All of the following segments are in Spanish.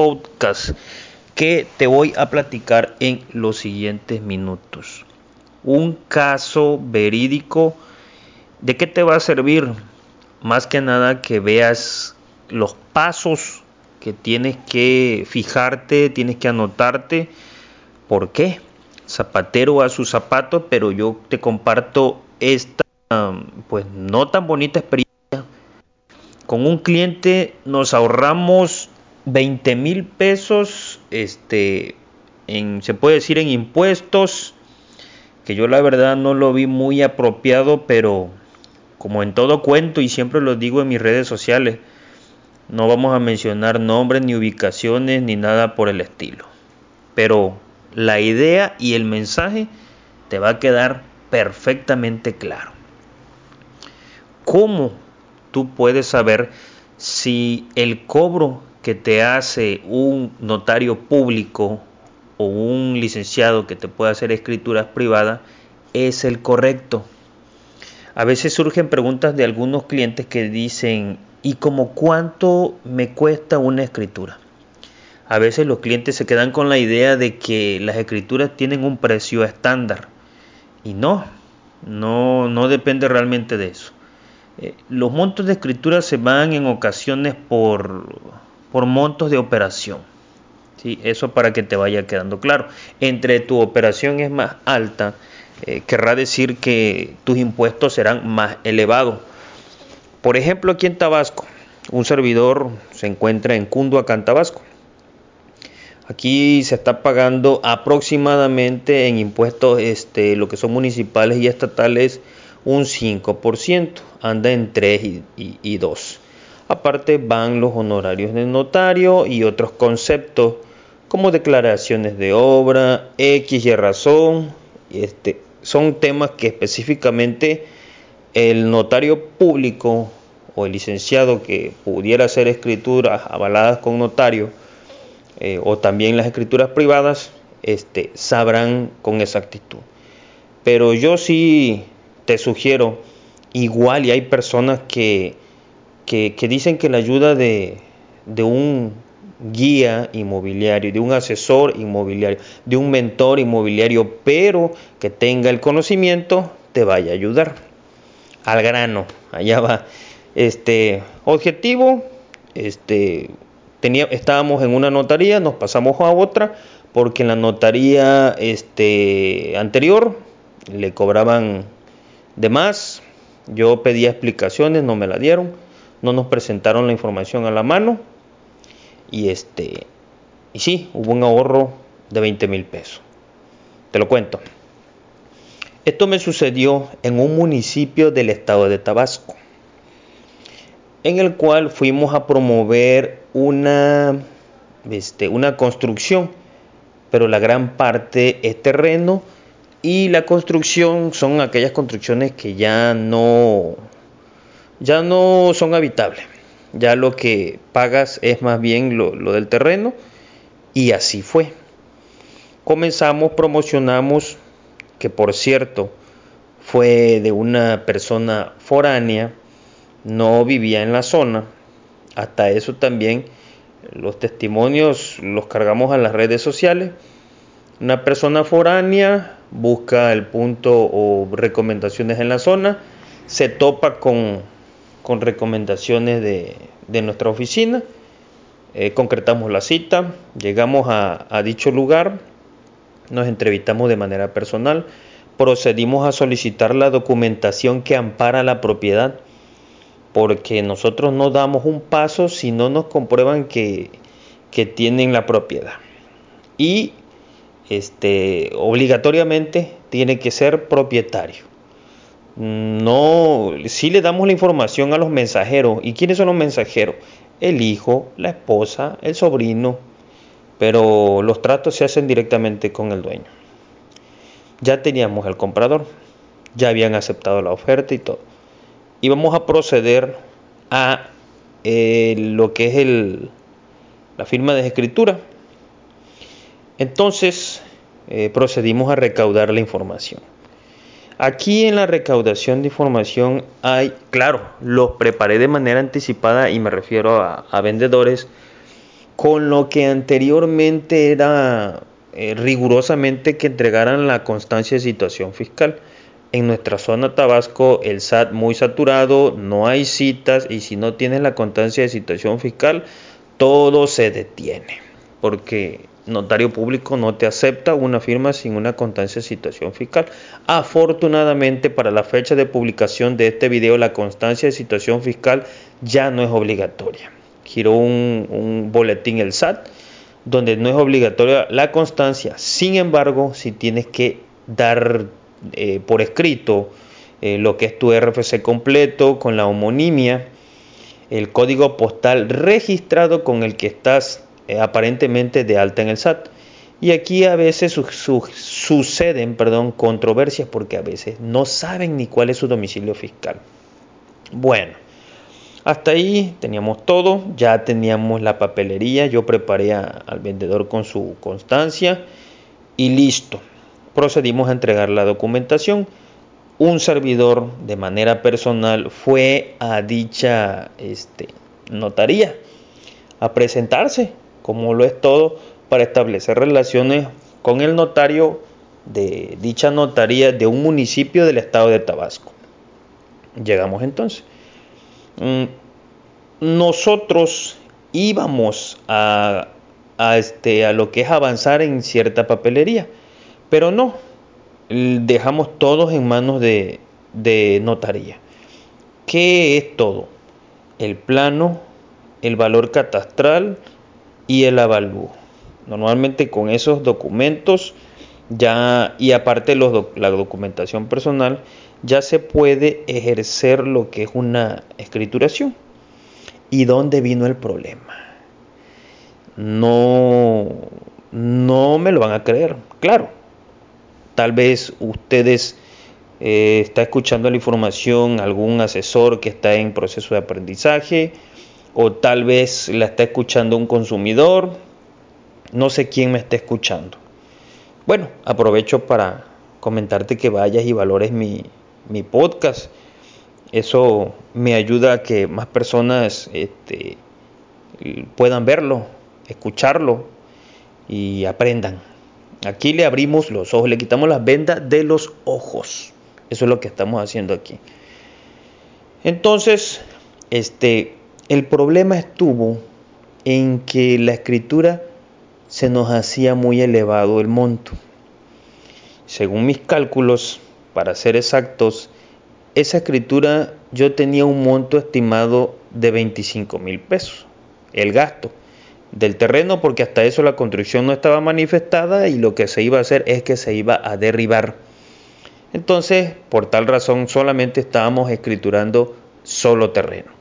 podcast que te voy a platicar en los siguientes minutos. Un caso verídico, ¿de qué te va a servir? Más que nada que veas los pasos que tienes que fijarte, tienes que anotarte. ¿Por qué? Zapatero a su zapato, pero yo te comparto esta, pues no tan bonita experiencia con un cliente nos ahorramos 20 mil pesos, este, en, se puede decir en impuestos, que yo la verdad no lo vi muy apropiado, pero como en todo cuento y siempre lo digo en mis redes sociales, no vamos a mencionar nombres ni ubicaciones ni nada por el estilo. Pero la idea y el mensaje te va a quedar perfectamente claro. ¿Cómo tú puedes saber si el cobro que te hace un notario público o un licenciado que te pueda hacer escrituras privadas es el correcto. A veces surgen preguntas de algunos clientes que dicen, ¿y como cuánto me cuesta una escritura? A veces los clientes se quedan con la idea de que las escrituras tienen un precio estándar. Y no, no, no depende realmente de eso. Eh, los montos de escritura se van en ocasiones por, por montos de operación. ¿sí? Eso para que te vaya quedando claro. Entre tu operación es más alta, eh, querrá decir que tus impuestos serán más elevados. Por ejemplo, aquí en Tabasco, un servidor se encuentra en Cunduacán, Tabasco. Aquí se está pagando aproximadamente en impuestos este, lo que son municipales y estatales un 5%, anda en 3 y, 2. Aparte van los honorarios del notario y otros conceptos como declaraciones de obra, X y razón. Este, son temas que específicamente el notario público o el licenciado que pudiera hacer escrituras avaladas con notario eh, o también las escrituras privadas este, sabrán con exactitud. Pero yo sí te sugiero, igual y hay personas que, que, dicen que la ayuda de, de un guía inmobiliario, de un asesor inmobiliario, de un mentor inmobiliario, pero que tenga el conocimiento, te vaya a ayudar. Al grano, allá va. Este objetivo, este, tenía, estábamos en una notaría, nos pasamos a otra, porque en la notaría este, anterior le cobraban de más, yo pedía explicaciones, no me la dieron, no nos presentaron la información a la mano y este y sí, hubo un ahorro de 20 mil pesos. Te lo cuento. Esto me sucedió en un municipio del estado de Tabasco, en el cual fuimos a promover una, este, una construcción, pero la gran parte es terreno y la construcción son aquellas construcciones que ya no, ya no son habitables. Ya lo que pagas es más bien lo, lo del terreno y así fue. Comenzamos, promocionamos, que por cierto fue de una persona foránea, no vivía en la zona. Hasta eso también los testimonios los cargamos a las redes sociales. Una persona foránea busca el punto o recomendaciones en la zona, se topa con, recomendaciones de, nuestra oficina, eh, concretamos la cita, llegamos a, a dicho lugar, nos entrevistamos de manera personal, procedimos a solicitar la documentación que ampara la propiedad, porque nosotros no damos un paso si no nos comprueban que, que tienen la propiedad. Y este, obligatoriamente tiene que ser propietario. No, si le damos la información a los mensajeros. ¿Y quiénes son los mensajeros? El hijo, la esposa, el sobrino. pero los tratos se hacen directamente con el dueño. Ya teníamos el comprador, ya habían aceptado la oferta y todo. Y vamos a proceder a eh, lo que es el, la firma de escritura. Entonces eh, procedimos a recaudar la información. Aquí en la recaudación de información hay, claro, los preparé de manera anticipada y me refiero a vendedores con lo que anteriormente era eh, rigurosamente que entregaran la constancia de situación fiscal. En nuestra zona Tabasco el SAT muy saturado, no hay citas y si no tienes la constancia de situación fiscal, todo se detiene. Porque notario público no te acepta una firma sin una constancia de situación fiscal. Afortunadamente para la fecha de publicación de este video la constancia de situación fiscal ya no es obligatoria giró un, boletín el SAT donde no es obligatoria la constancia. Sin embargo, si tienes que dar eh, por escrito eh, lo que es tu RFC completo con la homonimia, el código postal registrado con el que estás aparentemente de alta en el SAT. Y aquí a veces suceden perdón, controversias porque a veces no saben ni cuál es su domicilio fiscal. Bueno, hasta ahí teníamos todo, ya teníamos la papelería, yo preparé al vendedor con su constancia y listo. Procedimos a entregar la documentación. Un servidor de manera personal fue a dicha este, notaría a presentarse, como lo es todo, para establecer relaciones con el notario de dicha notaría de un municipio del estado de Tabasco. Llegamos entonces. Mm, nosotros íbamos a, este, a lo que es avanzar en cierta papelería, pero no, dejamos todos en manos de, de notaría. ¿Qué es todo? El plano, el valor catastral y el avalúo. Normalmente con esos documentos ya y aparte los, la documentación personal ya se puede ejercer lo que es una escrituración. ¿Y dónde vino el problema? No, no me lo van a creer. Claro, tal vez ustedes eh, está escuchando la información algún asesor que está en proceso de aprendizaje o tal vez la está escuchando un consumidor. No sé quién me está escuchando. Bueno, aprovecho para comentarte que vayas y valores mi, mi podcast. Eso me ayuda a que más personas este, puedan verlo, escucharlo y aprendan. Aquí le abrimos los ojos, le quitamos las vendas de los ojos. Eso es lo que estamos haciendo aquí. Entonces, este, el problema estuvo en que la escritura se nos hacía muy elevado el monto. Según mis cálculos, para ser exactos, esa escritura yo tenía un monto estimado de 25 mil pesos, el gasto del terreno, porque hasta eso la construcción no estaba manifestada y lo que se iba a hacer es que se iba a derribar. Entonces, por tal razón, solamente estábamos escriturando solo terreno.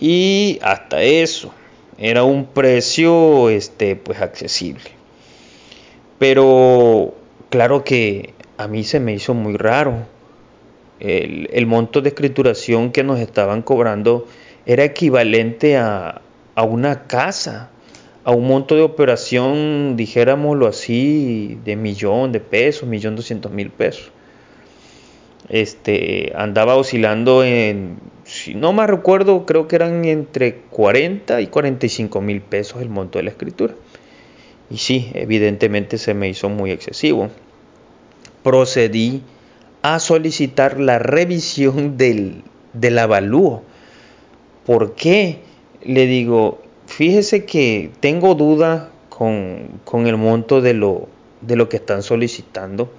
Y hasta eso era un precio este pues accesible. Pero claro que a mí se me hizo muy raro el, monto de escrituración que nos estaban cobrando era equivalente a, una casa, a un monto de operación, dijéramoslo así, de millón de pesos, millón doscientos mil pesos. Este, andaba oscilando en, si no me recuerdo, creo que eran entre 40 y 45 mil pesos el monto de la escritura. Y sí, evidentemente se me hizo muy excesivo. Procedí a solicitar la revisión del, del avalúo. ¿Por qué? Le digo, fíjese que tengo duda con, el monto de lo, de lo que están solicitando,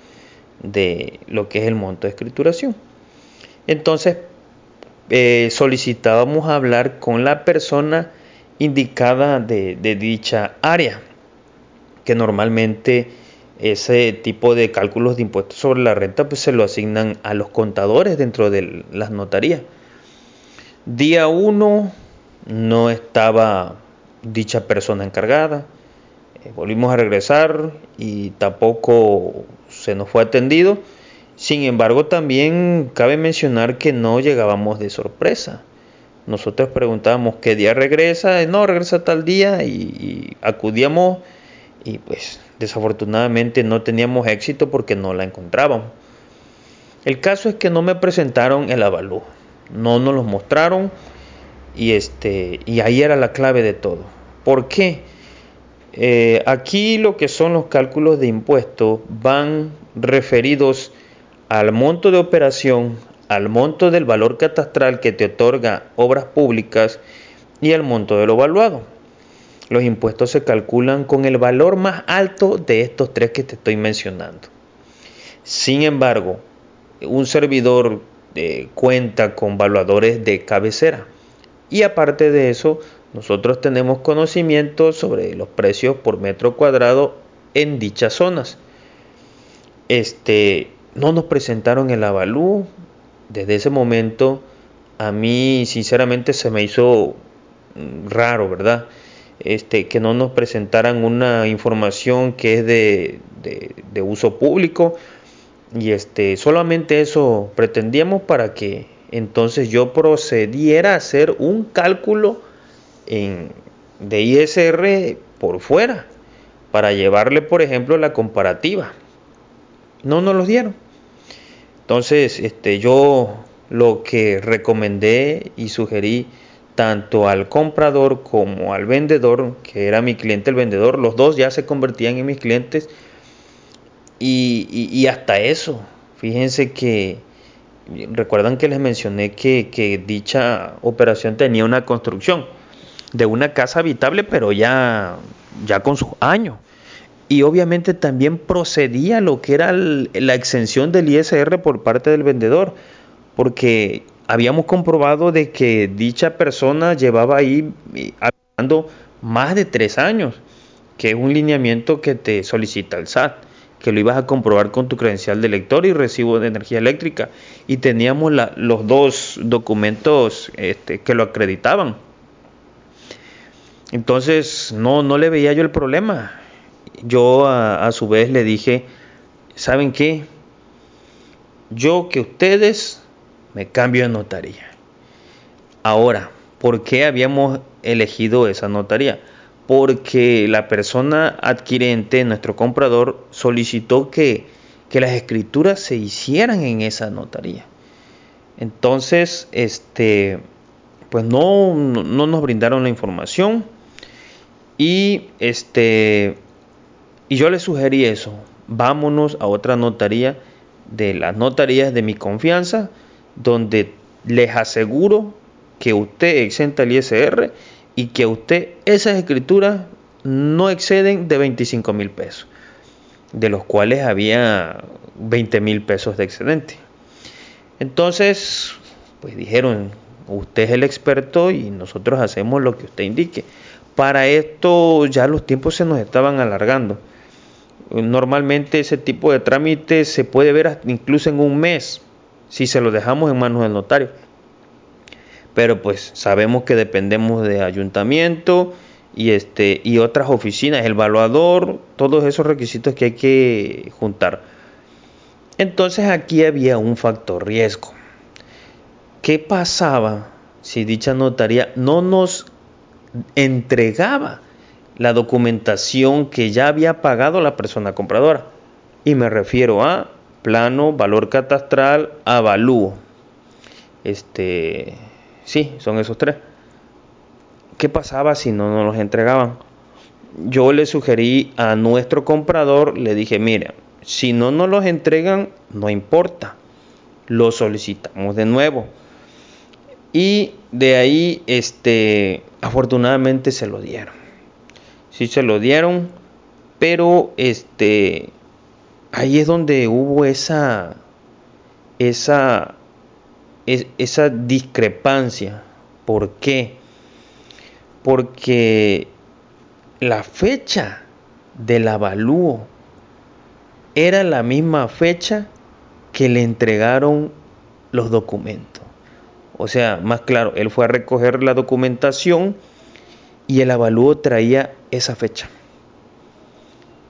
de lo que es el monto de escrituración. Entonces, eh, solicitábamos hablar con la persona indicada de, dicha área, que normalmente ese tipo de cálculos de impuestos sobre la renta pues se lo asignan a los contadores dentro de las notarías. Día 1 no estaba dicha persona encargada. Eh, volvimos a regresar y tampoco se nos fue atendido. Sin embargo, también cabe mencionar que no llegábamos de sorpresa. Nosotros preguntábamos qué día regresa, no regresa tal día y, acudíamos y pues desafortunadamente no teníamos éxito porque no la encontrábamos. El caso es que no me presentaron el avalúo, no nos lo mostraron y este y ahí era la clave de todo. ¿Por qué? Eh, aquí lo que son los cálculos de impuestos van referidos al monto de operación, al monto del valor catastral que te otorga obras públicas y al monto de lo evaluado. Los impuestos se calculan con el valor más alto de estos tres que te estoy mencionando. Sin embargo, un servidor eh, cuenta con valuadores de cabecera. Y aparte de eso, nosotros tenemos conocimiento sobre los precios por metro cuadrado en dichas zonas. Este, no nos presentaron el avalú. Desde ese momento a mí sinceramente se me hizo mm, raro, ¿verdad? Este, que no nos presentaran una información que es de, de, uso público y este, solamente eso pretendíamos para que entonces yo procediera a hacer un cálculo en, de ISR por fuera para llevarle, por ejemplo, la comparativa. No nos los dieron. Entonces, este, yo lo que recomendé y sugerí tanto al comprador como al vendedor, que era mi cliente el vendedor, los dos ya se convertían en mis clientes. Y, hasta eso, fíjense que, recuerdan que les mencioné que, que dicha operación tenía una construcción de una casa habitable, pero ya, ya con sus años y obviamente también procedía lo que era la exención del ISR por parte del vendedor, porque habíamos comprobado de que dicha persona llevaba ahí eh, habitando más de tres años, que es un lineamiento que te solicita el SAT, que lo ibas a comprobar con tu credencial de lector y recibo de energía eléctrica, y teníamos los dos documentos este, que lo acreditaban. Entonces no, no le veía yo el problema yo a, su vez le dije, ¿saben qué? Yo que ustedes me cambio de notaría. Ahora, ¿por qué habíamos elegido esa notaría? Porque la persona adquirente, nuestro comprador, solicitó que, que las escrituras se hicieran en esa notaría. Entonces, este, pues no, no nos brindaron la información y este y yo le sugerí eso, vámonos a otra notaría de las notarías de mi confianza, donde les aseguro que usted exenta el ISR y que usted esas escrituras no exceden de 25 mil pesos, de los cuales había 20 mil pesos de excedente. Entonces, pues dijeron, usted es el experto y nosotros hacemos lo que usted indique. Para esto ya los tiempos se nos estaban alargando. Normalmente ese tipo de trámite se puede ver incluso en un mes si se lo dejamos en manos del notario. Pero pues sabemos que dependemos de ayuntamiento y este y otras oficinas, el evaluador, todos esos requisitos que hay que juntar. Entonces aquí había un factor riesgo. ¿Qué pasaba si dicha notaría no nos entregaba la documentación que ya había pagado la persona compradora. Y me refiero a plano, valor catastral, avalúo. Este, sí, son esos tres. ¿Qué pasaba si no nos los entregaban? Yo le sugerí a nuestro comprador, le dije, mira, si no nos los entregan, no importa, lo solicitamos de nuevo. Y de ahí, este, afortunadamente se lo dieron sí se lo dieron, pero este ahí es donde hubo esa esa esa discrepancia. ¿Por qué? Porque la fecha del avalúo era la misma fecha que le entregaron los documentos. O sea, más claro, él fue a recoger la documentación y el avalúo traía esa fecha.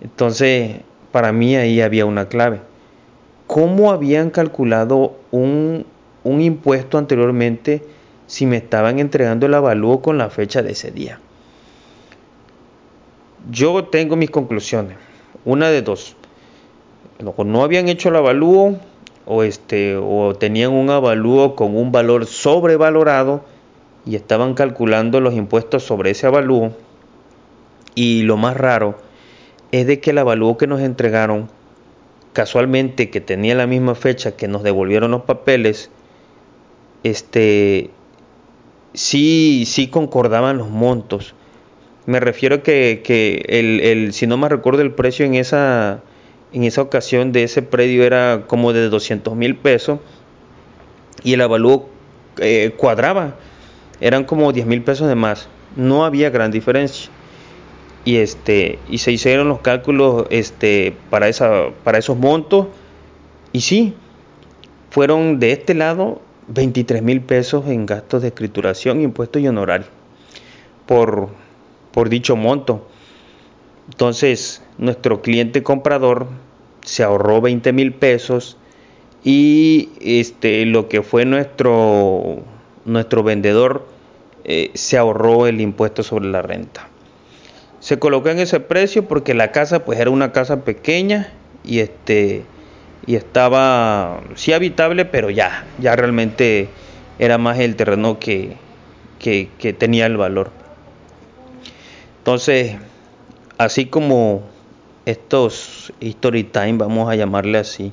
Entonces, para mí ahí había una clave. ¿Cómo habían calculado un, impuesto anteriormente si me estaban entregando el avalúo con la fecha de ese día? Yo tengo mis conclusiones. Una de dos. No habían hecho el avalúo o, este, o tenían un avalúo con un valor sobrevalorado y estaban calculando los impuestos sobre ese avalúo. Y lo más raro es de que el avalúo que nos entregaron, casualmente que tenía la misma fecha que nos devolvieron los papeles, este, sí, sí concordaban los montos. Me refiero que, que el, el, si no me recuerdo el precio en esa, en esa ocasión de ese predio era como de 200 mil pesos y el avalúo eh, cuadraba, eran como 10 mil pesos de más, no había gran diferencia. Y este y se hicieron los cálculos este para esa para esos montos. Y sí fueron de este lado 23 mil pesos en gastos de escrituración impuestos y honorarios por por dicho monto. Entonces nuestro cliente comprador se ahorró 20 mil pesos y este lo que fue nuestro nuestro vendedor eh, se ahorró el impuesto sobre la renta. Se colocó en ese precio porque la casa pues era una casa pequeña y este y estaba sí habitable pero ya ya realmente era más el terreno que, que, que tenía el valor. Entonces así como estos history time vamos a llamarle así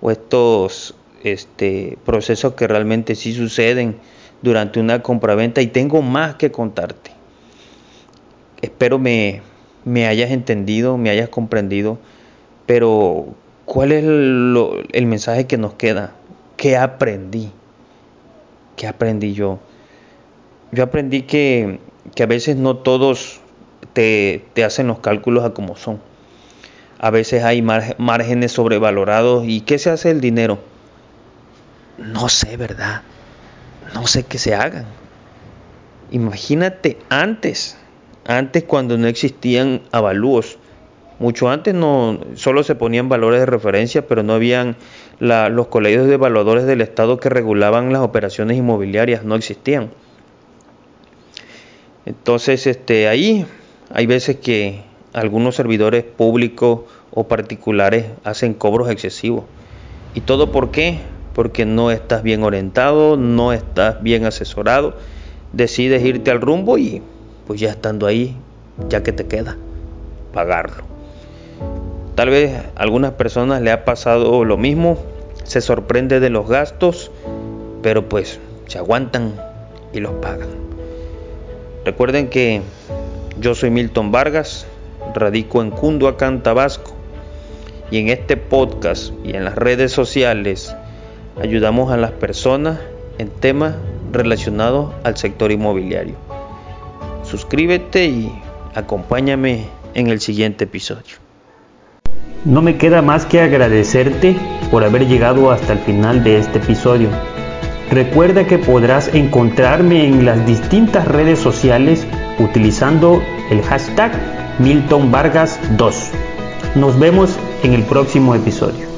o estos este procesos que realmente sí suceden durante una compraventa y tengo más que contarte Espero me, me hayas entendido, me hayas comprendido, pero ¿cuál es el mensaje que nos queda? ¿Qué aprendí? ¿Qué aprendí yo? Yo aprendí que, que a veces no todos te, te, hacen los cálculos a como son. A veces hay márgenes sobrevalorados. ¿Y qué se hace el dinero? No sé, ¿verdad? No sé qué se hagan. Imagínate antes antes cuando no existían avalúos. Mucho antes no solo se ponían valores de referencia, pero no habían los colegios de evaluadores del Estado que regulaban las operaciones inmobiliarias, no existían. Entonces, este, ahí hay veces que algunos servidores públicos o particulares hacen cobros excesivos. ¿Y todo por qué? Porque no estás bien orientado, no estás bien asesorado, decides irte al rumbo y pues ya estando ahí, ya que te queda, pagarlo. Tal vez a algunas personas le ha pasado lo mismo, se sorprende de los gastos, pero pues se aguantan y los pagan. Recuerden que yo soy Milton Vargas, radico en Cunduacán, Tabasco, y en este podcast y en las redes sociales ayudamos a las personas en temas relacionados al sector inmobiliario suscríbete y acompáñame en el siguiente episodio. No me queda más que agradecerte por haber llegado hasta el final de este episodio. Recuerda que podrás encontrarme en las distintas redes sociales utilizando el hashtag Milton Vargas 2. Nos vemos en el próximo episodio.